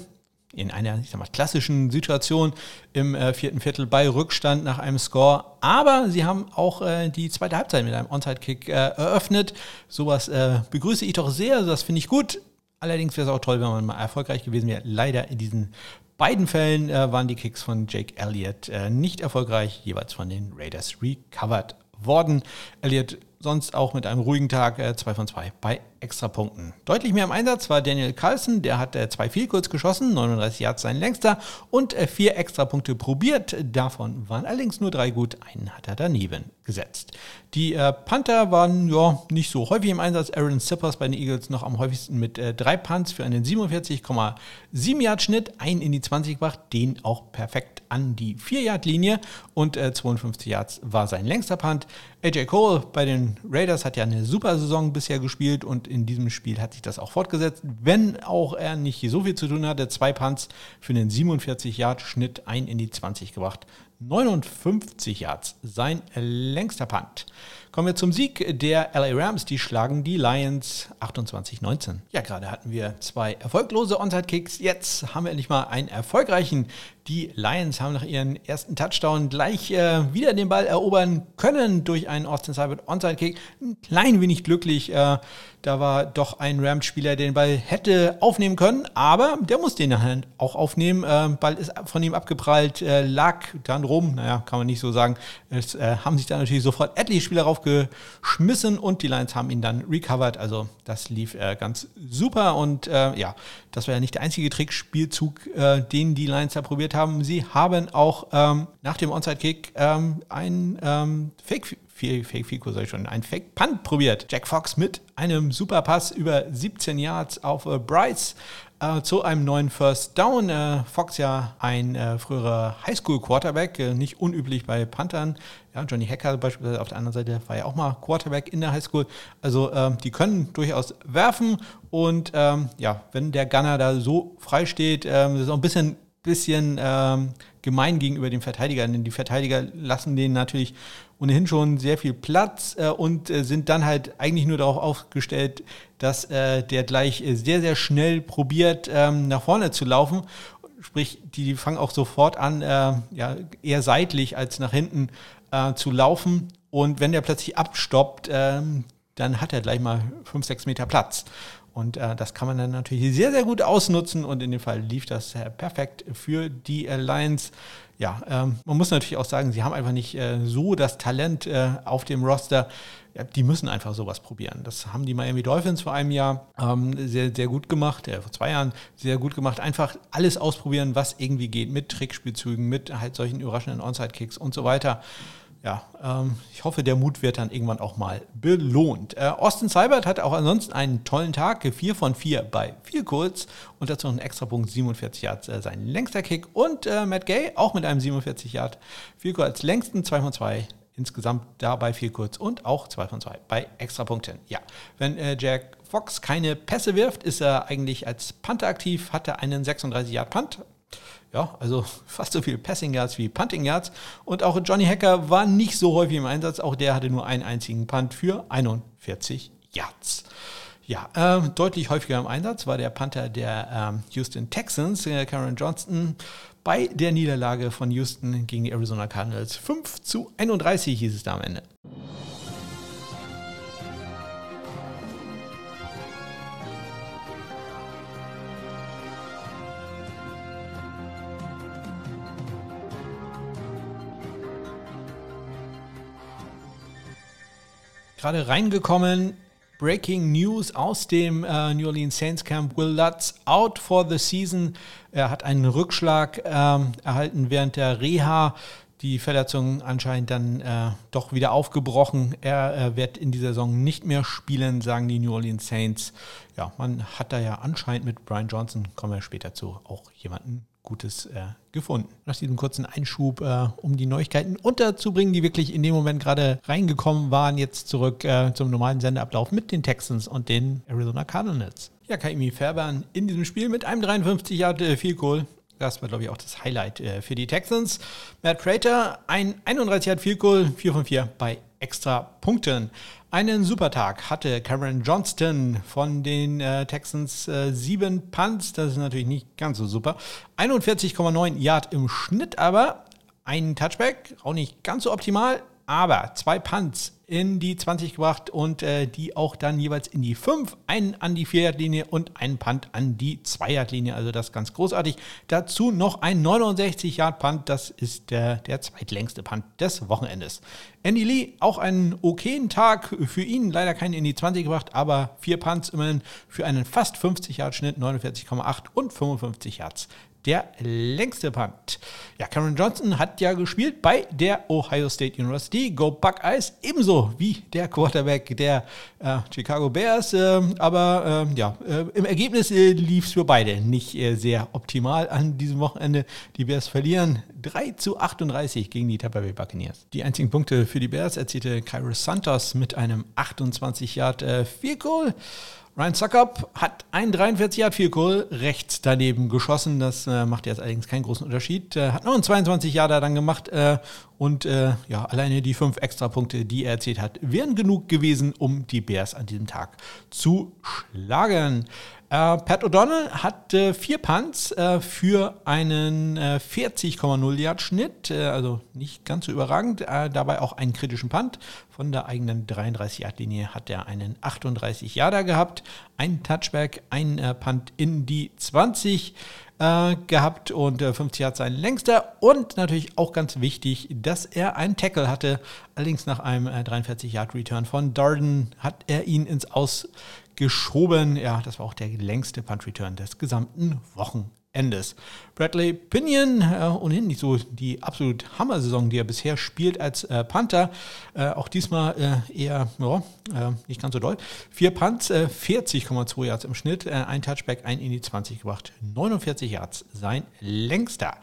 in einer ich sag mal, klassischen Situation im äh, vierten Viertel bei Rückstand nach einem Score. Aber sie haben auch äh, die zweite Halbzeit mit einem Onside-Kick äh, eröffnet. Sowas äh, begrüße ich doch sehr, das finde ich gut. Allerdings wäre es auch toll, wenn man mal erfolgreich gewesen wäre. Leider in diesen beiden Fällen äh, waren die Kicks von Jake Elliott äh, nicht erfolgreich, jeweils von den Raiders recovered worden. Elliott sonst auch mit einem ruhigen Tag 2 von 2 bei Extrapunkten. Deutlich mehr im Einsatz war Daniel Carlson, der hat äh, zwei Vielkurz geschossen, 39 Yards sein längster und äh, vier Extrapunkte probiert. Davon waren allerdings nur drei gut, einen hat er daneben gesetzt. Die äh, Panther waren ja nicht so häufig im Einsatz. Aaron Sippers bei den Eagles noch am häufigsten mit äh, drei Punts für einen 47,7 Yard Schnitt, einen in die 20 gebracht, den auch perfekt an die 4 Yard Linie und äh, 52 Yards war sein längster Punt. AJ Cole bei den Raiders hat ja eine super Saison bisher gespielt und in diesem Spiel hat sich das auch fortgesetzt, wenn auch er nicht so viel zu tun hatte. Zwei Punts für einen 47 Yard Schnitt, ein in die 20 gebracht. 59 Yards, sein längster Punt. Kommen wir zum Sieg der LA Rams. Die schlagen die Lions 28-19. Ja, gerade hatten wir zwei erfolglose Onside-Kicks. Jetzt haben wir endlich mal einen erfolgreichen. Die Lions haben nach ihrem ersten Touchdown gleich äh, wieder den Ball erobern können durch einen Austin Seibert Onside-Kick. Ein klein wenig glücklich. Äh, da war doch ein Rams-Spieler, der den Ball hätte aufnehmen können, aber der musste ihn dann auch aufnehmen. Äh, Ball ist von ihm abgeprallt, äh, lag dann rum. Naja, kann man nicht so sagen. Es äh, haben sich dann natürlich sofort etliche Spieler raufgeschmissen und die Lions haben ihn dann recovered. Also das lief äh, ganz super und ja, das war ja nicht der einzige Trickspielzug, den die Lions da probiert haben. Sie haben auch ähm, nach dem Onside-Kick ähm, ein ähm, Fake Fake, Fico ich schon, ein Fake Punt probiert. Jack Fox mit einem super Pass über 17 Yards auf äh, Bryce äh, zu einem neuen First Down. Äh, Fox ja ein äh, früherer Highschool Quarterback, äh, nicht unüblich bei Panthern. Ja, Johnny Hacker beispielsweise auf der anderen Seite war ja auch mal Quarterback in der Highschool. Also ähm, die können durchaus werfen und ähm, ja, wenn der Gunner da so frei steht, ähm, das ist auch ein bisschen bisschen ähm, gemein gegenüber dem Verteidiger, denn die Verteidiger lassen den natürlich ohnehin schon sehr viel Platz äh, und äh, sind dann halt eigentlich nur darauf aufgestellt, dass äh, der gleich äh, sehr, sehr schnell probiert, ähm, nach vorne zu laufen. Sprich, die, die fangen auch sofort an, äh, ja, eher seitlich als nach hinten äh, zu laufen. Und wenn der plötzlich abstoppt, ähm, dann hat er gleich mal fünf, sechs Meter Platz. Und äh, das kann man dann natürlich sehr, sehr gut ausnutzen und in dem Fall lief das äh, perfekt für die Alliance. Ja, ähm, man muss natürlich auch sagen, sie haben einfach nicht äh, so das Talent äh, auf dem Roster. Ja, die müssen einfach sowas probieren. Das haben die Miami Dolphins vor einem Jahr ähm, sehr, sehr gut gemacht, äh, vor zwei Jahren sehr gut gemacht. Einfach alles ausprobieren, was irgendwie geht, mit Trickspielzügen, mit halt solchen überraschenden Onside-Kicks und so weiter ja, ähm, ich hoffe, der Mut wird dann irgendwann auch mal belohnt. Äh, Austin Seibert hat auch ansonsten einen tollen Tag, 4 von 4 bei 4 kurz und dazu noch einen extra Punkt, 47 Yards, äh, sein längster Kick. Und äh, Matt Gay auch mit einem 47 Yard, 4 kurz längsten, 2 von 2 insgesamt dabei 4 kurz und auch 2 von 2 bei Extrapunkten. Ja, wenn äh, Jack Fox keine Pässe wirft, ist er eigentlich als Panther aktiv, hat er einen 36 Yard Punt, ja, also [laughs] fast so viel Passing Yards wie Punting Yards. Und auch Johnny Hacker war nicht so häufig im Einsatz. Auch der hatte nur einen einzigen Punt für 41 Yards. Ja, äh, deutlich häufiger im Einsatz war der Panther der ähm, Houston Texans, äh, Karen Johnston, bei der Niederlage von Houston gegen die Arizona Cardinals. 5 zu 31 hieß es da am Ende. Gerade reingekommen, Breaking News aus dem äh, New Orleans Saints Camp. Will Lutz out for the season. Er hat einen Rückschlag ähm, erhalten während der Reha. Die Verletzung anscheinend dann äh, doch wieder aufgebrochen. Er äh, wird in dieser Saison nicht mehr spielen, sagen die New Orleans Saints. Ja, man hat da ja anscheinend mit Brian Johnson, kommen wir später zu, auch jemanden Gutes äh, gefunden. Nach diesem kurzen Einschub, äh, um die Neuigkeiten unterzubringen, die wirklich in dem Moment gerade reingekommen waren, jetzt zurück äh, zum normalen Sendeablauf mit den Texans und den Arizona Cardinals. Ja, Kaimi Fairbairn in diesem Spiel mit einem 53 Yard äh, Field Goal. Das war, glaube ich, auch das Highlight äh, für die Texans. Matt Prater, ein 31 Yard Field Goal, 4 von 4 bei extra Punkten. Einen super Tag hatte Cameron Johnston von den äh, Texans äh, Punts. Das ist natürlich nicht ganz so super. 41,9 Yard im Schnitt, aber ein Touchback, auch nicht ganz so optimal, aber zwei Punts in die 20 gebracht und äh, die auch dann jeweils in die 5, einen an die 4-Yard-Linie und einen Punt an die 2-Yard-Linie. Also das ganz großartig. Dazu noch ein 69-Yard-Punt. Das ist der, der zweitlängste Punt des Wochenendes. Andy Lee, auch einen okayen Tag für ihn. Leider keinen in die 20 gebracht, aber vier Punts immerhin für einen fast 50-Yard-Schnitt, 49,8 und 55 Yards der längste Punt. Ja, Cameron Johnson hat ja gespielt bei der Ohio State University. Go Buckeyes, ebenso wie der Quarterback der äh, Chicago Bears. Äh, aber äh, ja, im Ergebnis äh, lief es für beide nicht äh, sehr optimal an diesem Wochenende. Die Bears verlieren 3 zu 38 gegen die Tampa Bay Buccaneers. Die einzigen Punkte für die Bears erzielte Kyrus Santos mit einem 28 Yard äh, Field Goal. Ryan Suckup hat ein 43 Yard Field Goal rechts daneben geschossen. Das äh, macht jetzt allerdings keinen großen Unterschied. Äh, hat noch einen 22 Yarder dann gemacht äh, und äh, ja, alleine die fünf Extrapunkte, die er erzielt hat, wären genug gewesen, um die Bears an diesem Tag zu schlagen. Äh, Pat O'Donnell hat äh, vier Punts äh, für einen 40,0 äh, Yard Schnitt, äh, also nicht ganz so überragend. Äh, dabei auch einen kritischen Punt. Von der eigenen 33 Yard Linie hat er einen 38 Yarder gehabt, ein Touchback, ein Punt in die 20 gehabt und 50 Yards sein längster und natürlich auch ganz wichtig, dass er einen Tackle hatte. Allerdings nach einem 43 Yard Return von Darden hat er ihn ins Aus geschoben. Ja, das war auch der längste Punt-Return des gesamten Wochenendes. Bradley Pinion, äh, ohnehin nicht so die absolut Hammer-Saison, die er bisher spielt als äh, Panther. Äh, auch diesmal äh, eher ja, äh, nicht ganz so doll. Vier Punts, 40,2 äh, Yards im Schnitt, ein Touchback, ein in die 20 gebracht. 49 Yards, sein längster.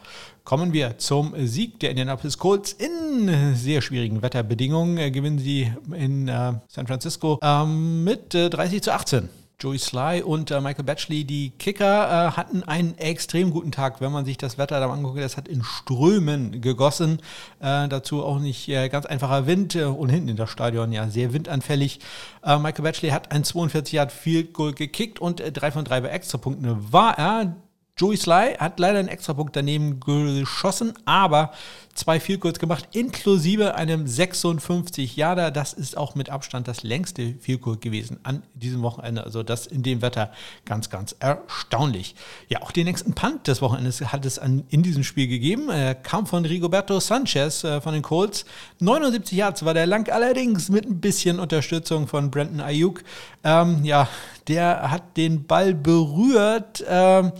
Kommen wir zum Sieg der Indianapolis Colts in sehr schwierigen Wetterbedingungen. gewinnen sie in San Francisco ähm, mit 30 zu 18. Joey Sly und äh, Michael Batchley, die Kicker, äh, hatten einen extrem guten Tag, wenn man sich das Wetter da anguckt. Das hat in Strömen gegossen. Äh, dazu auch nicht äh, ganz einfacher Wind äh, und hinten in das Stadion ja sehr windanfällig. Äh, Michael Batchley hat ein 42 Yard Field Goal gekickt und drei von drei bei Extrapunkten war er. Joey Sly hat leider einen Extrapunkt daneben geschossen, aber zwei Goals gemacht, inklusive einem 56 Jahre. Das ist auch mit Abstand das längste Goal gewesen an diesem Wochenende. Also das in dem Wetter ganz, ganz erstaunlich. Ja, auch den nächsten Punt des Wochenendes hat es an, in diesem Spiel gegeben. Er kam von Rigoberto Sanchez äh, von den Colts. 79 Yards war der lang, allerdings mit ein bisschen Unterstützung von Brandon Ayuk. Ähm, ja, der hat den Ball berührt. Ähm,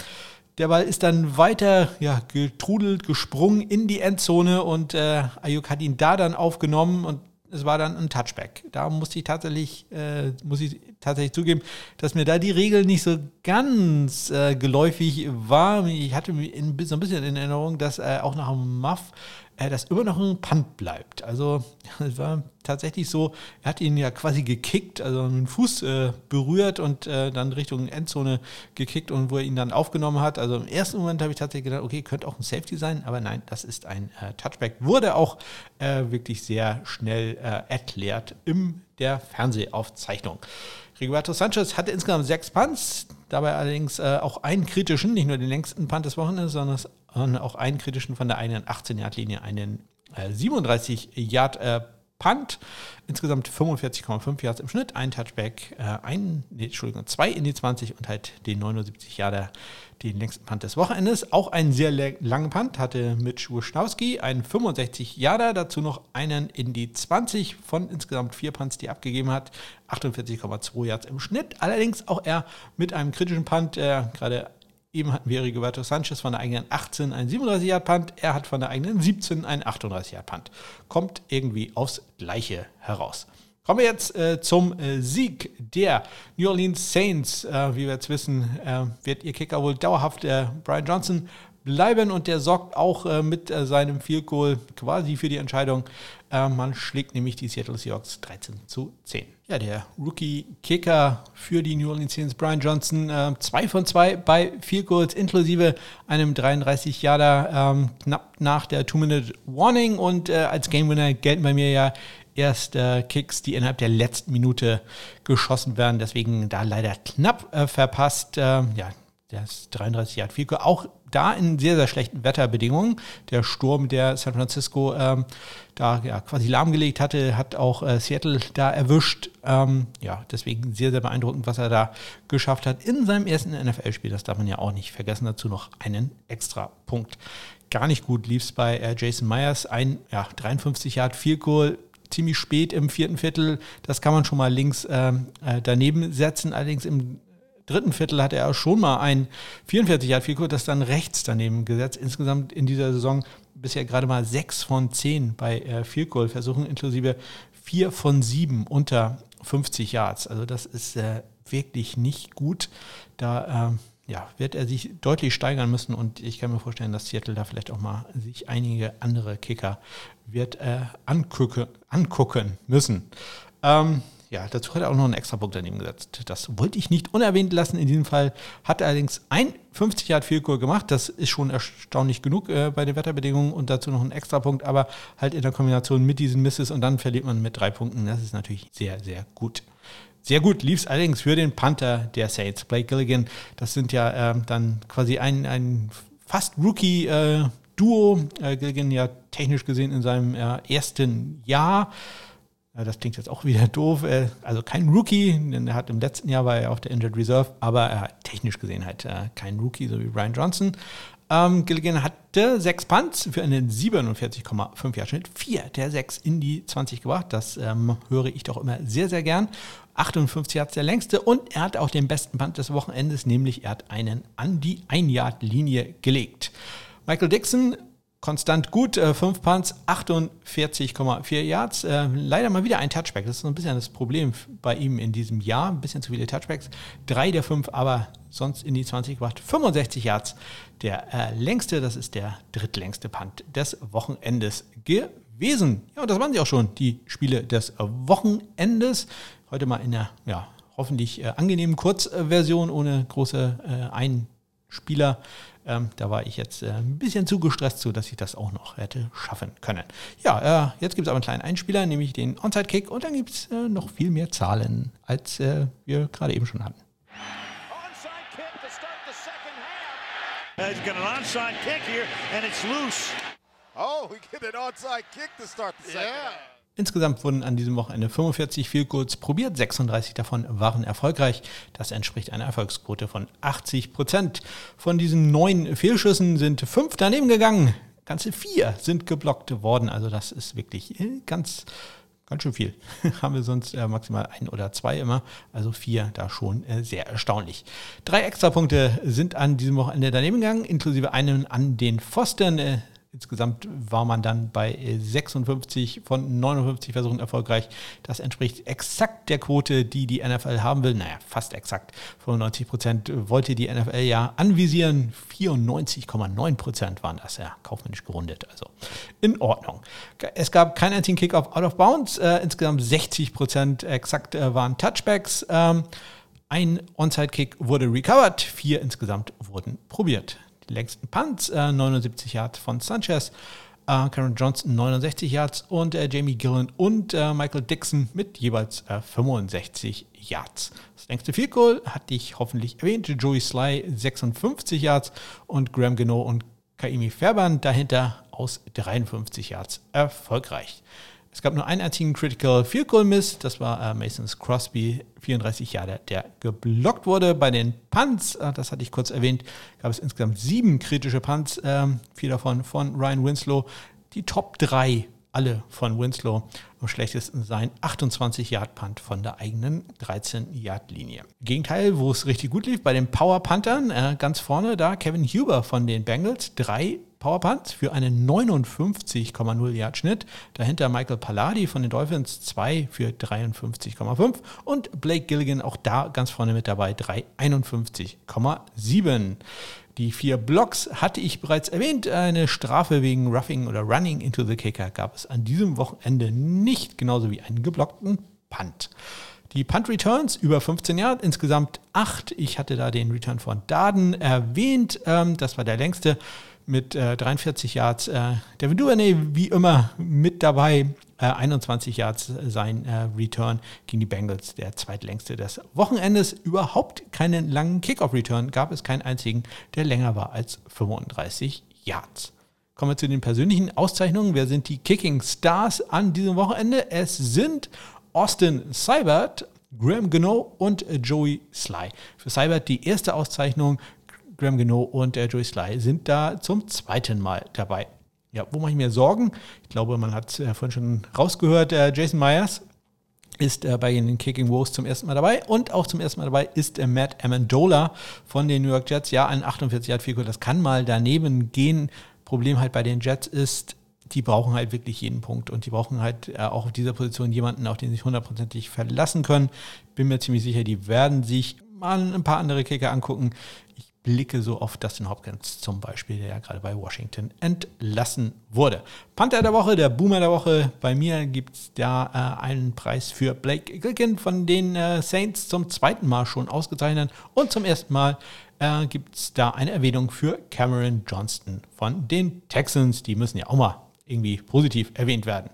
der Ball ist dann weiter ja, getrudelt, gesprungen in die Endzone und äh, Ayuk hat ihn da dann aufgenommen und es war dann ein Touchback. Da musste ich tatsächlich, äh, muss ich tatsächlich zugeben, dass mir da die Regel nicht so ganz äh, geläufig war. Ich hatte so ein bisschen in Erinnerung, dass äh, auch nach dem Muff äh, dass immer noch ein Punt bleibt. Also [laughs] es war tatsächlich so, er hat ihn ja quasi gekickt, also mit dem Fuß äh, berührt und äh, dann Richtung Endzone gekickt und wo er ihn dann aufgenommen hat. Also im ersten Moment habe ich tatsächlich gedacht, okay, könnte auch ein Safety sein, aber nein, das ist ein äh, Touchback. Wurde auch äh, wirklich sehr schnell äh, erklärt in der Fernsehaufzeichnung. Rigoberto Sanchez hatte insgesamt sechs Punts, dabei allerdings äh, auch einen kritischen, nicht nur den längsten Punt des Wochenendes, sondern auch einen kritischen von der eigenen 18-Yard-Linie, einen äh, 37-Yard äh. Insgesamt 45,5 Yards im Schnitt, ein Touchback, äh, ein, nee, Entschuldigung, zwei in die 20 und halt den 79 Yarder, den längsten Punt des Wochenendes. Auch einen sehr langen Punt hatte Mitch Wischnowski, einen 65 Yarder, dazu noch einen in die 20 von insgesamt vier Punts, die er abgegeben hat. 48,2 Yards im Schnitt. Allerdings auch er mit einem kritischen Punt, äh, gerade Eben hatten wir Rigoberto Sanchez von der eigenen 18 einen 37-Yard-Punt. Er hat von der eigenen 17 einen 38-Yard-Punt. Kommt irgendwie aufs Gleiche heraus. Kommen wir jetzt äh, zum äh, Sieg der New Orleans Saints. Äh, wie wir jetzt wissen, äh, wird ihr Kicker wohl dauerhaft äh, Brian Johnson bleiben und der sorgt auch äh, mit seinem Field Goal quasi für die Entscheidung. man schlägt nämlich die Seattle Seahawks 13 zu 10. Ja, der Rookie-Kicker für die New Orleans Saints, Brian Johnson, äh, zwei von zwei bei Field Goals, inklusive einem 33-Jahrer, ähm, knapp nach der Two-Minute-Warning. Und äh, als Game-Winner gelten bei mir ja erst äh, Kicks, die innerhalb der letzten Minute geschossen werden. Deswegen da leider knapp äh, verpasst. Ähm, ja, das 33 Yard Field Goal. Auch da in sehr, sehr schlechten Wetterbedingungen. Der Sturm, der San Francisco ähm, da ja, quasi lahmgelegt hatte, hat auch äh, Seattle da erwischt. Ähm, ja, deswegen sehr, sehr beeindruckend, was er da geschafft hat in seinem ersten NFL-Spiel. Das darf man ja auch nicht vergessen. Dazu noch einen extra Punkt. Gar nicht gut lief es bei äh, Jason Myers. Ein ja, 53 Yard Field Goal ziemlich spät im vierten Viertel. Das kann man schon mal links ähm, äh, daneben setzen. Allerdings im dritten Viertel hatte er schon mal ein 44 Yard Field das dann rechts daneben gesetzt. Insgesamt in dieser Saison bisher gerade mal sechs von zehn bei äh, Field Goal Versuchen, inklusive vier von sieben unter 50 Yards. Also das ist äh, wirklich nicht gut. Da äh, ja, wird er sich deutlich steigern müssen und ich kann mir vorstellen, dass Seattle da vielleicht auch mal sich einige andere Kicker wird äh, angucken, angucken müssen. Ähm, ja, dazu hat er auch noch einen extra Punkt daneben gesetzt. Das wollte ich nicht unerwähnt lassen. In diesem Fall hat er allerdings ein 50 Yard Field Goal gemacht. Das ist schon erstaunlich genug äh, bei den Wetterbedingungen und dazu noch ein extra Punkt, aber halt in der Kombination mit diesen Misses und dann verliert man mit drei Punkten. Das ist natürlich sehr, sehr gut. Sehr gut lief es allerdings für den Panther der Saints, Blake Gilligan. Das sind ja äh, dann quasi ein, ein fast Rookie äh, Duo. Äh, Gilligan ja technisch gesehen in seinem äh, ersten Jahr. Das klingt jetzt auch wieder [laughs] doof. Äh, also kein Rookie, denn er hat im letzten Jahr war er auf der Injured Reserve, aber er hat technisch gesehen halt äh, kein Rookie, so wie Brian Johnson. Ähm, Gilligan hatte sechs Punts für einen 47,5 Jahr Schnitt, vier der sechs in die 20 gebracht. Das ähm, höre ich doch immer sehr, sehr gern. 58 Yards der längste und er hat auch den besten Punt des Wochenendes, nämlich er hat einen an die 1-Yard-Linie gelegt. Michael Dixon konstant gut. Äh, fünf Punts, 48,4 Yards. Äh, leider mal wieder ein Touchback. Das ist so ein bisschen das Problem bei ihm in diesem Jahr. Ein bisschen zu viele Touchbacks. Drei der fünf, aber sonst in die 20 gebracht. 65 Yards. Der äh, längste, das ist der drittlängste Punt des Wochenendes gewesen. Ja, und das waren sie auch schon, die Spiele des Wochenendes. Heute mal in der, ja, hoffentlich äh, angenehmen Kurzversion ohne große äh, Einspieler. Ähm, da war ich jetzt äh, ein bisschen zu gestresst zu, dass ich das auch noch hätte schaffen können. Ja, äh, jetzt gibt es aber einen kleinen Einspieler, nämlich den Onside-Kick und dann gibt es äh, noch viel mehr Zahlen, als äh, wir gerade eben schon hatten. He's got an onside kick here and it's loose. Oh, we get an onside kick to start the second yeah. Insgesamt wurden an diesem Wochenende 45 Field probiert, 36 davon waren erfolgreich. Das entspricht einer Erfolgsquote von 80 Prozent. Von diesen neun Fehlschüssen sind fünf daneben gegangen. Ganze vier sind geblockt worden. Also das ist wirklich äh, ganz, ganz schön viel. [laughs] Haben wir sonst äh, maximal ein oder zwei immer. Also vier da schon äh, sehr erstaunlich. Drei Extrapunkte sind an diesem Wochenende daneben gegangen, inklusive einen an den Pfosten. Insgesamt war man dann bei 56 von 59 Versuchen erfolgreich. Das entspricht exakt der Quote, die die NFL haben will. Naja, fast exakt. 95 Prozent wollte die NFL ja anvisieren. 94,9 Prozent waren das ja kaufmännisch gerundet. Also in Ordnung. Es gab keinen einzigen Kickoff out of bounds. Äh, insgesamt 60 Prozent exakt äh, waren Touchbacks. Ähm, ein Onside-Kick wurde recovered. Vier insgesamt wurden probiert längsten Punts, äh, 79 Yards von Sanchez, äh, Karen Johnson 69 Yards und äh, Jamie Gillen und äh, Michael Dixon mit jeweils 65 äh, Yards. Das längste Field Goal hatte ich hoffentlich erwähnt, Joey Sly 56 Yards und Graham Geno und Kaimi Fairbairn dahinter aus 53 Yards erfolgreich. Es gab nur einen einzigen Critical Field Goal Miss, das war äh, Masons Crosby, 34 Jahre, der geblockt wurde. Bei den Punts, äh, das hatte ich kurz erwähnt, gab es insgesamt sieben kritische Punts, äh, vier davon von Ryan Winslow. Die Top 3 alle von Winslow. Am schlechtesten sein 28 Yard Punt von der eigenen 13 Yard Linie. Gegenteil, wo es richtig gut lief, bei den Power Panthern, äh, ganz vorne da Kevin Huber von den Bengals, drei Powerpunts für einen 59,0 Yard Schnitt. Dahinter Michael Palladi von den Dolphins 2 für 53,5 und Blake Gilligan auch da ganz vorne mit dabei 351,7. Die vier Blocks hatte ich bereits erwähnt. Eine Strafe wegen Roughing oder Running into the Kicker gab es an diesem Wochenende nicht, genauso wie einen geblockten Punt. Die Punt Returns über 15 Jahre, insgesamt 8. Ich hatte da den Return von Darden erwähnt. Ähm, das war der längste mit äh, 43 Yards. Äh, Devin Duvernay wie immer mit dabei. Äh, 21 Yards sein äh, Return gegen die Bengals, der zweitlängste des Wochenendes. Überhaupt keinen langen Kickoff-Return, gab es keinen einzigen, der länger war als 35 Yards. Kommen wir zu den persönlichen Auszeichnungen. Wer sind die Kicking Stars an diesem Wochenende? Es sind Austin Seibert, Graham Gano und Joey Sly. Für Seibert die erste Auszeichnung Graham Geno und äh, Joey Sly sind da zum zweiten Mal dabei. Ja, wo mache ich mir Sorgen? Ich glaube, man hat äh, vorhin schon rausgehört, äh, Jason Myers ist äh, bei den Kicking Wolves zum ersten Mal dabei und auch zum ersten Mal dabei ist äh, Matt Amendola von den New York Jets. Ja, ein 48 Yard Field das kann mal daneben gehen. Problem halt bei den Jets ist, die brauchen halt wirklich jeden Punkt und die brauchen halt äh, auch auf dieser Position jemanden, auf den sie sich hundertprozentig verlassen können. Bin mir ziemlich sicher, die werden sich mal ein paar andere Kicker angucken. Blicke so auf Dustin Hopkins zum Beispiel, der ja gerade bei Washington entlassen wurde. Panther der Woche, der Boomer der Woche. Bei mir gibt es da äh, einen Preis für Blake Gilkin von den äh, Saints zum zweiten Mal schon ausgezeichnet. Und zum ersten Mal äh, gibt es da eine Erwähnung für Cameron Johnston von den Texans. Die müssen ja auch mal irgendwie positiv erwähnt werden.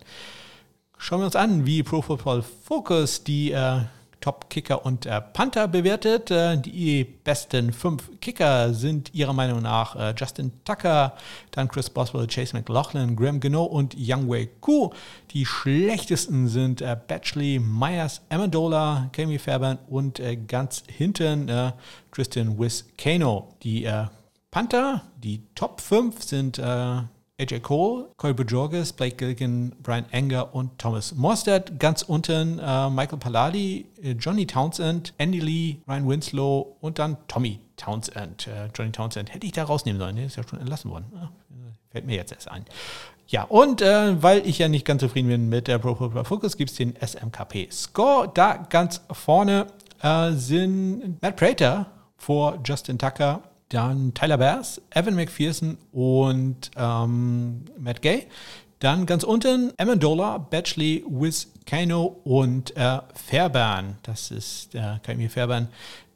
Schauen wir uns an, wie Pro Football Focus die äh, Top-Kicker und äh, Panther bewertet. Äh, die besten fünf Kicker sind ihrer Meinung nach äh, Justin Tucker, dann Chris Boswell, Chase McLaughlin, Graham Gano und Youngway Ku. Die schlechtesten sind äh, Batchley, Myers, Amendola, Kami Fairbairn und äh, ganz hinten äh, Tristan Wiskano. Die äh, Panther, die Top 5 sind AJ Cole, Corey Bajorges, Blake Gilligan, Brian Enger und Thomas Morstead. Ganz unten äh, Michael Palladi, äh, Johnny Townsend, Andy Lee, Ryan Winslow und dann Tommy Townsend. Äh, Johnny Townsend hätte ich da rausnehmen sollen, der ist ja schon entlassen worden. Ah, fällt mir jetzt erst ein. Ja, und äh, weil ich ja nicht ganz zufrieden bin mit der Pro Football Focus, gibt es den SMKP Score. Da ganz vorne äh, sind Matt Prater vor Justin Tucker dann Tyler Bass, Evan McPherson und ähm, Matt Gay. Dann ganz unten Amendola, Batchley, Wiz Kano und äh, Fairbairn. Das ist der Kaimir Fairbairn,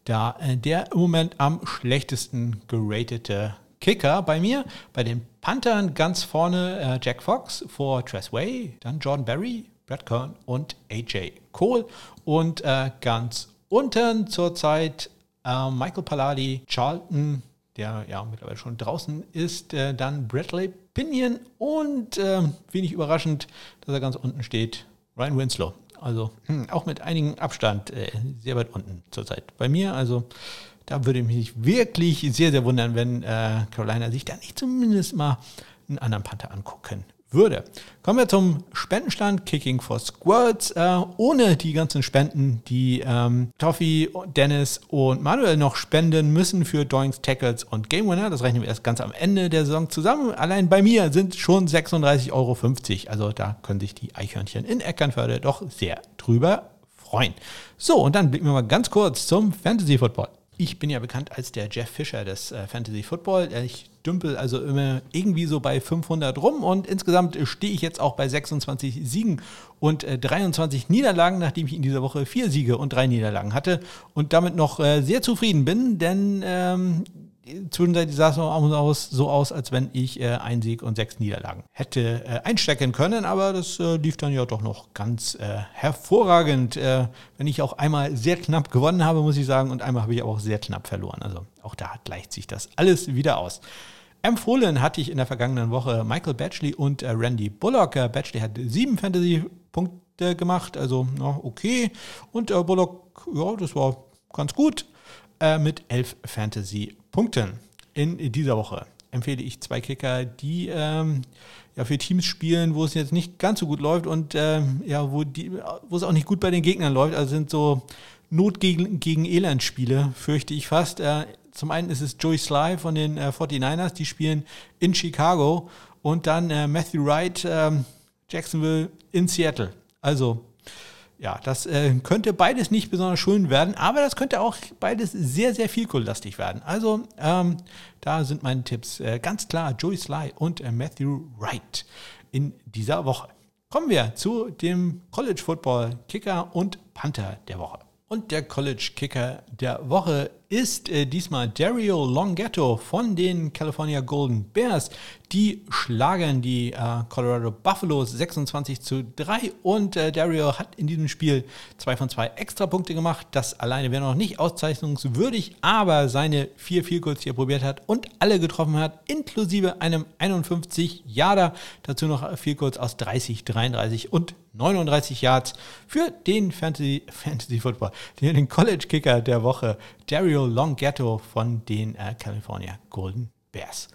da äh, der im Moment am schlechtesten geratete Kicker bei mir. Bei den Panthern ganz vorne äh, Jack Fox vor Tress Way, dann Jordan Berry, Brad Kern und AJ Cole. Und äh, ganz unten zurzeit äh, Michael Palladi, Charlton, der ja mittlerweile schon draußen ist, äh, dann Bradley Pinion und äh, wenig überraschend, dass er ganz unten steht, Ryan Winslow. Also hm, auch mit einigem Abstand äh, sehr weit unten zurzeit bei mir. Also da würde ich mich wirklich sehr, sehr wundern, wenn äh, Carolina sich da nicht zumindest mal einen anderen Panther angucken würde. Kommen wir zum Spendenstand Kicking for Squirts. Äh, ohne die ganzen Spenden, die ähm, Toffi, Dennis und Manuel noch spenden müssen für Doings, Tackles und Game Winner. Das rechnen wir erst ganz am Ende der Saison zusammen. Allein bei mir sind schon 36,50 Euro. Also da können sich die Eichhörnchen in Eckernförde doch sehr drüber freuen. So, und dann blicken wir mal ganz kurz zum Fantasy Football. Ich bin ja bekannt als der Jeff Fischer des äh, Fantasy Football. Ich dümpel also immer irgendwie so bei 500 rum und insgesamt stehe ich jetzt auch bei 26 Siegen und äh, 23 Niederlagen, nachdem ich in dieser Woche vier Siege und drei Niederlagen hatte und damit noch äh, sehr zufrieden bin, denn ähm, zwischenzeitlich sah es so aus, als wenn ich äh, ein Sieg und sechs Niederlagen hätte äh, einstecken können, aber das äh, lief dann ja doch noch ganz äh, hervorragend. Äh, wenn ich auch einmal sehr knapp gewonnen habe, muss ich sagen, und einmal habe ich auch sehr knapp verloren. Also auch da gleicht sich das alles wieder aus. Empfohlen hatte ich in der vergangenen Woche Michael Batchley und äh, Randy Bullock. Batchley hat sieben Fantasy-Punkte gemacht, also na, okay. Und Bullock, ja, das war ganz gut mit elf Fantasy-Punkten. Punkten in dieser Woche empfehle ich zwei Kicker, die ähm, ja für Teams spielen, wo es jetzt nicht ganz so gut läuft und ähm, ja, wo, die, wo es auch nicht gut bei den Gegnern läuft. Also sind so Not gegen, gegen Elend-Spiele, fürchte ich fast. Äh, zum einen ist es Joey Sly von den äh, 49ers, die spielen in Chicago und dann äh, Matthew Wright, ähm, Jacksonville in Seattle. Also ja, das äh, könnte beides nicht besonders schön werden, aber das könnte auch beides sehr, sehr vielkohllastig werden. Also ähm, da sind meine Tipps äh, ganz klar Joey Sly und äh, Matthew Wright in dieser Woche. Kommen wir zu dem College Football Kicker und Panther der Woche. Und der College Kicker der Woche ist äh, diesmal Dario Longhetto von den California Golden Bears. Die schlagen die äh, Colorado Buffaloes 26 zu 3 und äh, Dario hat in diesem Spiel zwei von zwei Extrapunkte gemacht. Das alleine wäre noch nicht auszeichnungswürdig, aber seine vier Vielkurs, die er probiert hat und alle getroffen hat, inklusive einem 51 Yarder, dazu noch Vielkurs aus 30, 33 und 39 Yards für den Fantasy, [laughs] Fantasy Football, den College Kicker der Woche, Dario Longhetto von den äh, California Golden Bears.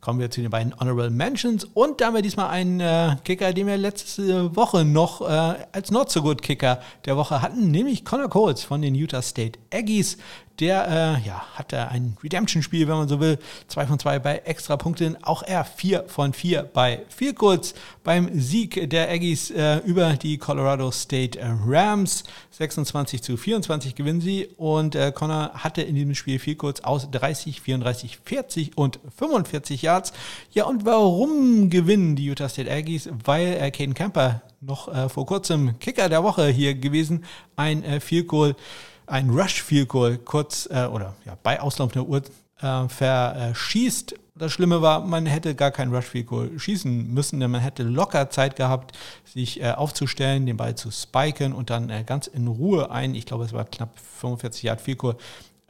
Kommen wir zu den beiden Honorable Mentions und da haben wir diesmal einen äh, Kicker, den wir letzte Woche noch äh, als Not So Good Kicker der Woche hatten, nämlich Connor Coles von den Utah State Aggies. Der äh, ja, hatte ein Redemption-Spiel, wenn man so will. Zwei von zwei bei Extrapunkten. Auch er vier von vier bei vier kurz beim Sieg der Aggies äh, über die Colorado State Rams. 26 zu 24 gewinnen sie. Und äh, Connor hatte in diesem Spiel vier kurz aus 30, 34, 40 und 45 Yards. Ja, und warum gewinnen die Utah State Aggies? Weil äh, Caden Camper noch äh, vor kurzem Kicker der Woche hier gewesen. Ein äh, Field Goal ein Rush Field Goal kurz äh, oder ja, bei auslaufender Uhr äh, verschießt. Das Schlimme war, man hätte gar kein Rush Field Goal schießen müssen, denn man hätte locker Zeit gehabt, sich äh, aufzustellen, den Ball zu spiken und dann äh, ganz in Ruhe ein, ich glaube, es war knapp 45 Yard Field Goal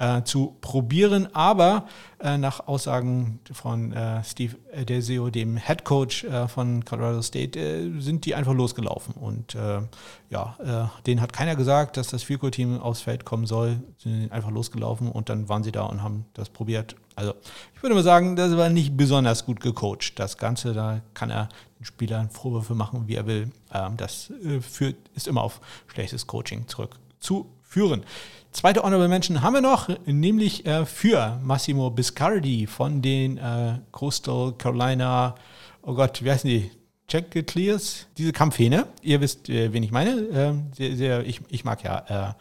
äh, zu probieren. Aber äh, nach Aussagen von äh, Steve Deseo, dem Head Coach äh, von Colorado State, äh, sind die einfach losgelaufen. Und äh, ja, denen hat keiner gesagt, dass das Fico-Team aufs Feld kommen soll. Sind einfach losgelaufen und dann waren sie da und haben das probiert. Also ich würde mal sagen, das war nicht besonders gut gecoacht. Das Ganze, da kann er den Spielern Vorwürfe machen, wie er will. Ähm, das führt, ist immer auf schlechtes Coaching zurückzuführen. Zweite Honorable Mention haben wir noch, nämlich äh, für Massimo Biscardi von den äh, Coastal Carolina, oh Gott, wie heißen die? Check Clears, diese Kampfhähne. Ihr wisst, äh, wen ich meine. Ähm, sehr, sehr, ich, ich mag ja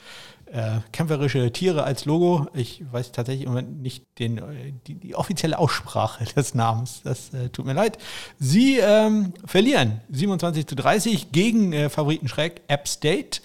äh, äh, kämpferische Tiere als Logo. Ich weiß tatsächlich im Moment nicht den, äh, die, die, offizielle Aussprache [laughs] des Namens. Das tut mir leid. Sie ähm, verlieren 27 zu 30 gegen Favoriten Schreck App State.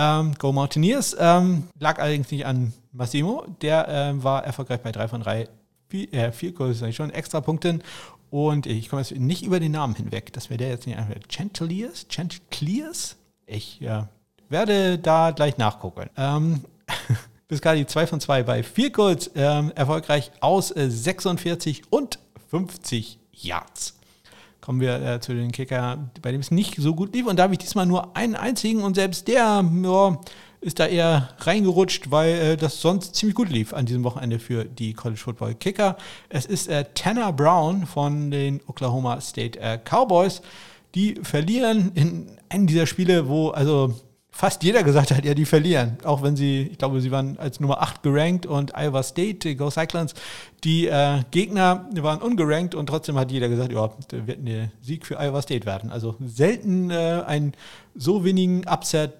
Ähm, Go Mountaineers ähm, lag allerdings nicht an Massimo. Der ähm, war erfolgreich bei 3 von 3 vier, äh, vier Goals, schon extra Punkten. Und ich komme jetzt nicht über den Namen hinweg, dass wir der jetzt nicht einfach Chanteliers? Chanteliers? Ich äh, werde da gleich nachgucken. Ähm, [laughs] Biscali 2 von 2 bei 4 Goals, ähm, erfolgreich aus äh, 46 und 50 Yards kommen wir äh, zu den Kicker, bei dem es nicht so gut lief. Und da habe ich diesmal nur einen einzigen und selbst der ja, ist da eher reingerutscht, weil äh, das sonst ziemlich gut lief an diesem Wochenende für die College Football Kicker. Es ist äh, Tanner Brown von den Oklahoma State äh, Cowboys. Die verlieren in einem dieser Spiele, wo also fast jeder gesagt hat, ja, die verlieren. Auch wenn sie, ich glaube, sie waren als Nummer 8 gerankt und Iowa State, Go Cyclones, die äh, Gegner waren ungerankt und trotzdem hat jeder gesagt, ja, wird ein Sieg für Iowa State werden. Also selten äh, einen so wenigen Upset,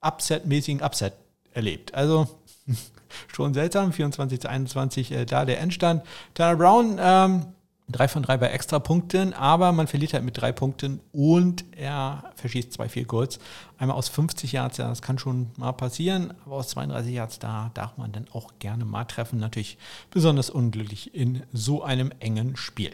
Upset-mäßigen Upset erlebt. Also [laughs] schon seltsam, 24 zu 21 äh, da der Endstand. Tanner Brown, ähm, Drei von drei bei Extrapunkten, aber man verliert halt mit drei Punkten und er verschießt zwei viel Goals. Einmal aus 50 Yards, ja, das kann schon mal passieren, aber aus 32 Yards, da darf man dann auch gerne mal treffen. Natürlich besonders unglücklich in so einem engen Spiel.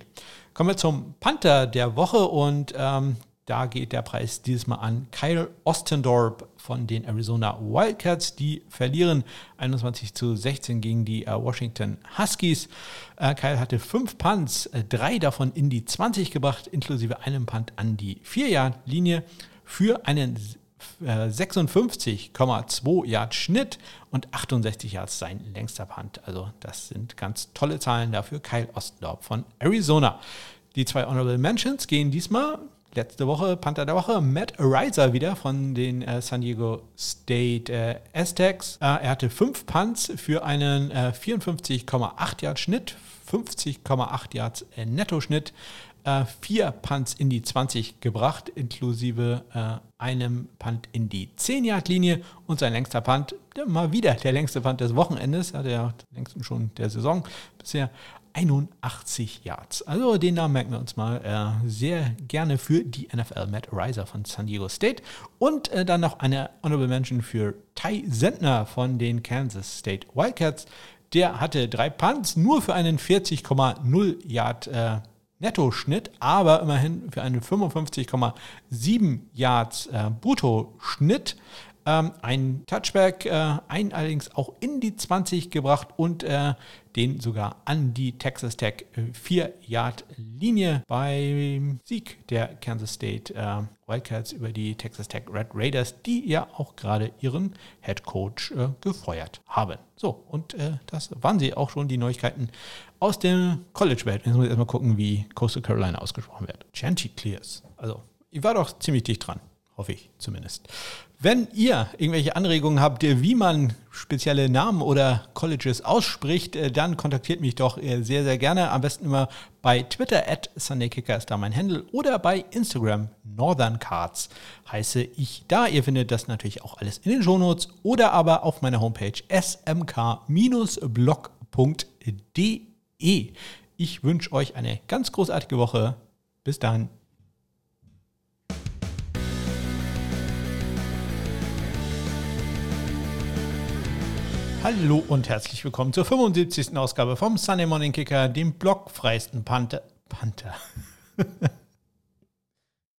Kommen wir zum Panther der Woche und ähm, da geht der Preis dieses Mal an Kyle Ostendorp von den Arizona Wildcats. Die verlieren 21 zu 16 gegen die äh, Washington Huskies. Äh, Kyle hatte fünf Punts, äh, drei davon in die 20 gebracht, inklusive einem Punt an die 4-Yard-Linie für einen 56,2 Yard Schnitt und 68 Yards sein längster Punt. Also das sind ganz tolle Zahlen dafür. Kyle Ostendorp von Arizona. Die zwei Honorable Mentions gehen diesmal letzte Woche, Panther der Woche, Matt Ariza wieder von den äh, San Diego State äh, Aztecs. Äh, er hatte fünf Punts für einen 54,8 äh, Yard Schnitt, 50,8 Yards äh, Netto-Schnitt, äh, vier Punts in die 20 gebracht, inklusive einem Punt in die 10-Yard-Linie und sein längster Punt, mal wieder der längste Punt des Wochenendes, hat er längsten schon der Saison bisher, 81 Yards. Also den Namen merken wir uns mal äh, sehr gerne für die NFL. Matt Riser von San Diego State. Und äh, dann noch eine Honorable Mention für Ty Sentner von den Kansas State Wildcats. Der hatte drei Punts, nur für einen 40,0 Yard äh, Netto-Schnitt, aber immerhin für einen 55,7 Yards äh, Brutto-Schnitt. Ähm, ein Touchback, äh, ein allerdings auch in die 20 gebracht und äh, den sogar an die Texas Tech 4-Yard-Linie äh, beim Sieg der Kansas State äh, Wildcats über die Texas Tech Red Raiders, die ja auch gerade ihren Head Coach äh, gefeuert haben. So, und äh, das waren sie auch schon die Neuigkeiten aus der College-Welt. Jetzt muss ich erstmal gucken, wie Coastal Carolina ausgesprochen wird. Chanticleers. Also, ich war doch ziemlich dicht dran. Hoffe ich zumindest. Wenn ihr irgendwelche Anregungen habt, wie man spezielle Namen oder Colleges ausspricht, äh, dann kontaktiert mich doch äh, sehr, sehr gerne. Am besten immer bei Twitter at SundayKicker ist da mein Handle oder bei Instagram Northern Cards heiße ich da. Ihr findet das natürlich auch alles in den Shownotes oder aber auf meiner Homepage smk-blog.de. Ich wünsche euch eine ganz großartige Woche. Bis dann. Hallo und herzlich willkommen zur 75. Ausgabe vom Sunday Morning Kicker, dem blockfreisten Panther. Panther. [laughs]